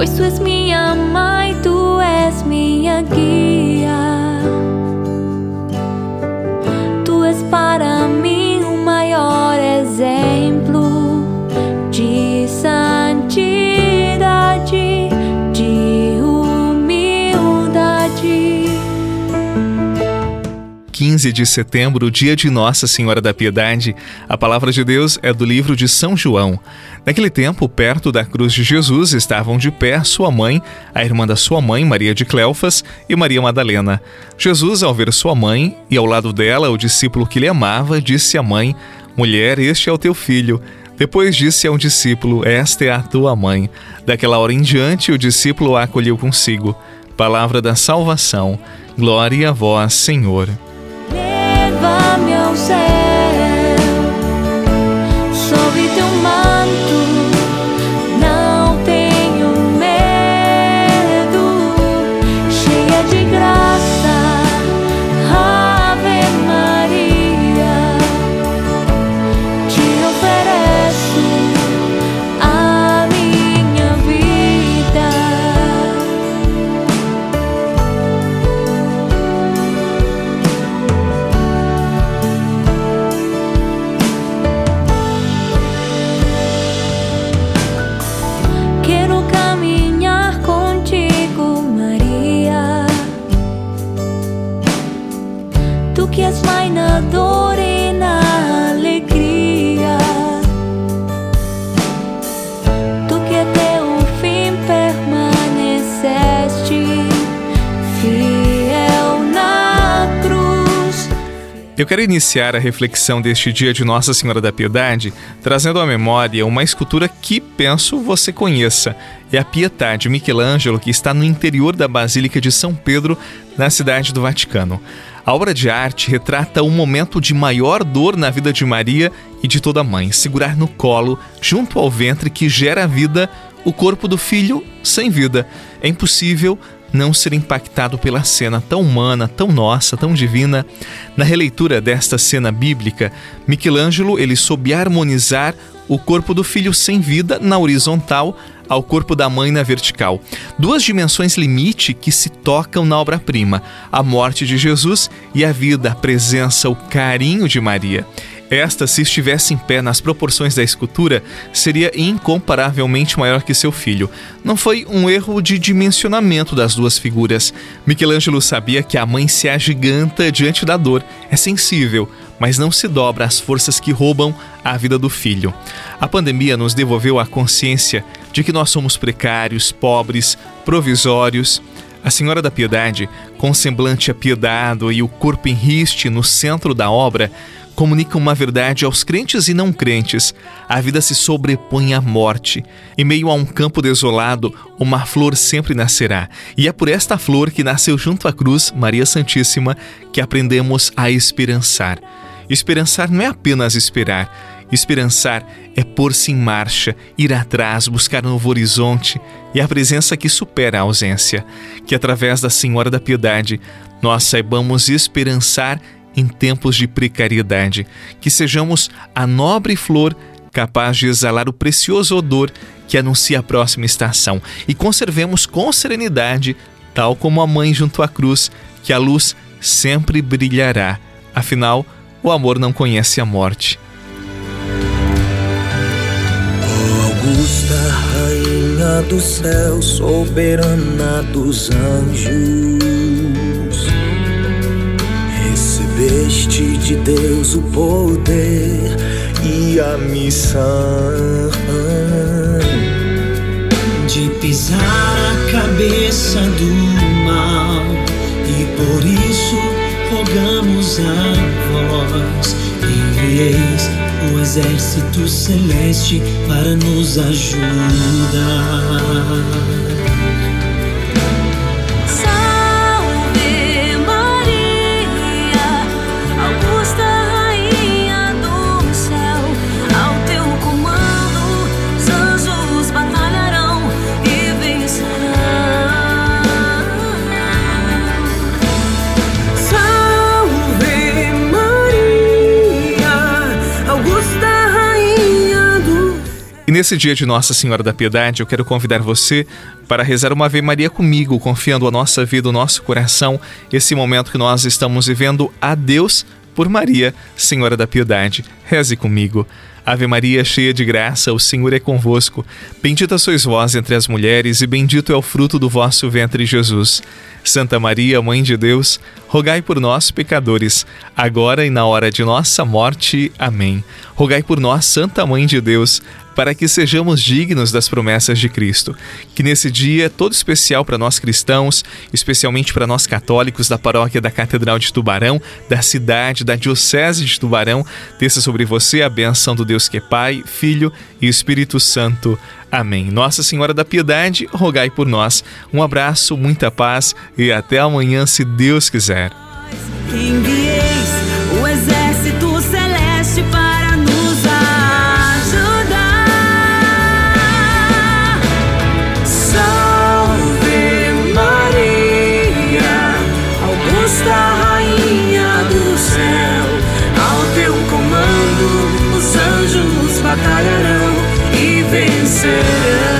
pois tu és minha mãe, tu és minha guia. 15 de setembro, dia de Nossa Senhora da Piedade, a palavra de Deus é do livro de São João. Naquele tempo, perto da cruz de Jesus, estavam de pé sua mãe, a irmã da sua mãe, Maria de Cleofas, e Maria Madalena. Jesus, ao ver sua mãe e ao lado dela o discípulo que lhe amava, disse à mãe: Mulher, este é o teu filho. Depois disse ao discípulo: Esta é a tua mãe. Daquela hora em diante, o discípulo a acolheu consigo. Palavra da salvação. Glória a vós, Senhor. Leva-me ao céu, Tu que és mãe na dor e na alegria. Tu que até o fim permaneceste fiel na cruz. Eu quero iniciar a reflexão deste dia de Nossa Senhora da Piedade trazendo à memória uma escultura que penso você conheça. É a Pietà de Michelangelo, que está no interior da Basílica de São Pedro, na cidade do Vaticano. A obra de arte retrata um momento de maior dor na vida de Maria e de toda mãe, segurar no colo, junto ao ventre que gera a vida, o corpo do filho sem vida. É impossível não ser impactado pela cena tão humana, tão nossa, tão divina. Na releitura desta cena bíblica, Michelangelo ele soube harmonizar o corpo do filho sem vida na horizontal ao corpo da mãe na vertical. Duas dimensões limite que se tocam na obra-prima: a morte de Jesus e a vida, a presença, o carinho de Maria. Esta, se estivesse em pé nas proporções da escultura, seria incomparavelmente maior que seu filho. Não foi um erro de dimensionamento das duas figuras. Michelangelo sabia que a mãe se agiganta diante da dor, é sensível, mas não se dobra às forças que roubam a vida do filho. A pandemia nos devolveu a consciência de que nós somos precários, pobres, provisórios. A Senhora da Piedade, com semblante apiedado e o corpo em riste no centro da obra, comunica uma verdade aos crentes e não crentes. A vida se sobrepõe à morte. Em meio a um campo desolado, uma flor sempre nascerá. E é por esta flor que nasceu junto à cruz, Maria Santíssima, que aprendemos a esperançar. Esperançar não é apenas esperar. Esperançar é pôr-se em marcha, ir atrás, buscar novo horizonte e a presença que supera a ausência. Que através da Senhora da Piedade nós saibamos esperançar em tempos de precariedade, que sejamos a nobre flor capaz de exalar o precioso odor que anuncia a próxima estação e conservemos com serenidade, tal como a mãe junto à cruz, que a luz sempre brilhará. Afinal, o amor não conhece a morte. Augusta, rainha do céu, soberana dos anjos, recebeste de Deus o poder e a missão de pisar a cabeça do mal. E por isso rogamos a vós exército celeste para nos ajudar. E nesse dia de Nossa Senhora da Piedade, eu quero convidar você para rezar uma Ave Maria comigo, confiando a nossa vida, o nosso coração, esse momento que nós estamos vivendo a Deus por Maria, Senhora da Piedade. Reze comigo. Ave Maria, cheia de graça, o Senhor é convosco. Bendita sois vós entre as mulheres, e bendito é o fruto do vosso ventre, Jesus. Santa Maria, Mãe de Deus, rogai por nós, pecadores, agora e na hora de nossa morte. Amém. Rogai por nós, Santa Mãe de Deus, para que sejamos dignos das promessas de Cristo. Que nesse dia todo especial para nós cristãos, especialmente para nós católicos da paróquia da Catedral de Tubarão, da cidade, da Diocese de Tubarão, desça sobre você a benção do Deus que é Pai, Filho e Espírito Santo. Amém. Nossa Senhora da Piedade, rogai por nós. Um abraço, muita paz e até amanhã, se Deus quiser. soon.